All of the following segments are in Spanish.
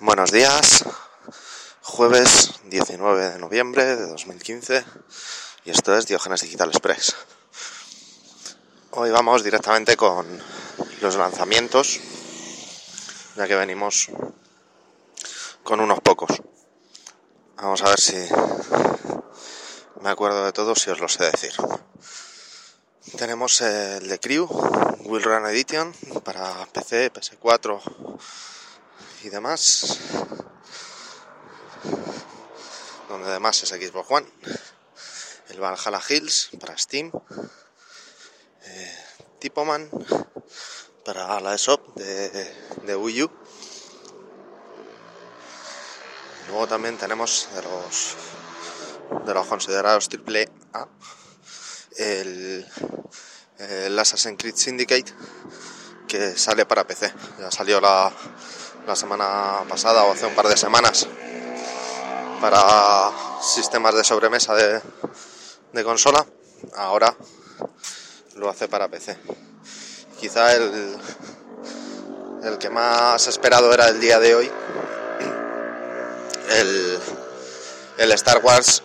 Buenos días, jueves 19 de noviembre de 2015 y esto es Diógenes Digital Express. Hoy vamos directamente con los lanzamientos, ya que venimos con unos pocos. Vamos a ver si me acuerdo de todos si os lo sé decir. Tenemos el de Crew, Will Run Edition para PC, PS4 y demás. Donde además es Xbox One. El Valhalla Hills para Steam. Eh, Tipoman para la ESOP de, de Wii U. Luego también tenemos de los de los considerados triple A el, el Assassin's Creed Syndicate que sale para PC. Ya salió la, la semana pasada o hace un par de semanas para sistemas de sobremesa de, consola. Ahora lo hace para PC. Quizá el, el que más esperado era el día de hoy. El, el Star Wars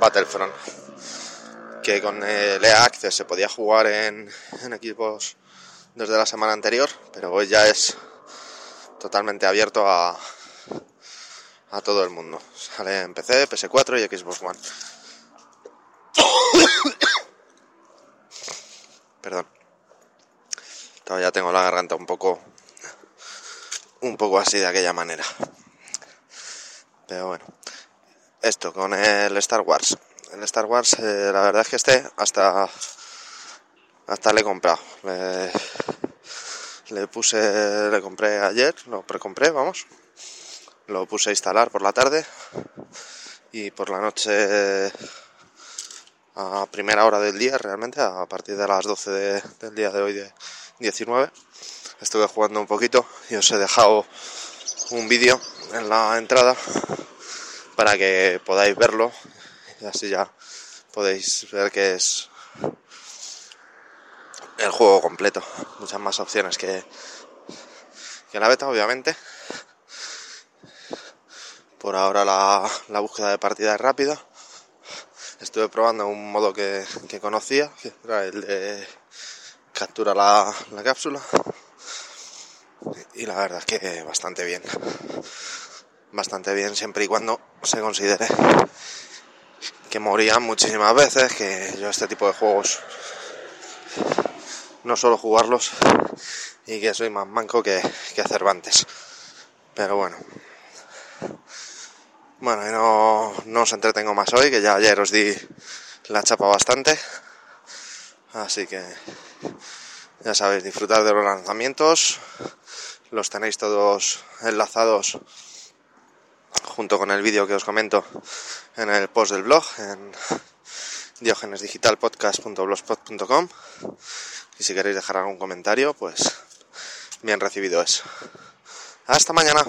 Battlefront que con el EA Access se podía jugar en equipos desde la semana anterior, pero hoy ya es totalmente abierto a, a todo el mundo. Sale en PC, PS4 y Xbox One. Perdón. Todavía tengo la garganta un poco un poco así de aquella manera. Pero bueno, esto con el Star Wars el Star Wars, eh, la verdad es que este hasta hasta le he comprado. Le, le, puse, le compré ayer, lo precompré, vamos. Lo puse a instalar por la tarde y por la noche a primera hora del día, realmente, a partir de las 12 de, del día de hoy, de 19, estuve jugando un poquito y os he dejado un vídeo en la entrada para que podáis verlo y así ya podéis ver que es el juego completo. Muchas más opciones que, que la beta, obviamente. Por ahora la, la búsqueda de partida es rápida. Estuve probando un modo que, que conocía, que era el de captura la, la cápsula. Y la verdad es que bastante bien. Bastante bien siempre y cuando se considere que morían muchísimas veces, que yo este tipo de juegos no suelo jugarlos y que soy más manco que, que Cervantes. Pero bueno. Bueno, y no, no os entretengo más hoy, que ya ayer os di la chapa bastante. Así que ya sabéis, disfrutar de los lanzamientos. Los tenéis todos enlazados junto con el vídeo que os comento en el post del blog en diogenesdigitalpodcast.blogspot.com y si queréis dejar algún comentario pues bien recibido es hasta mañana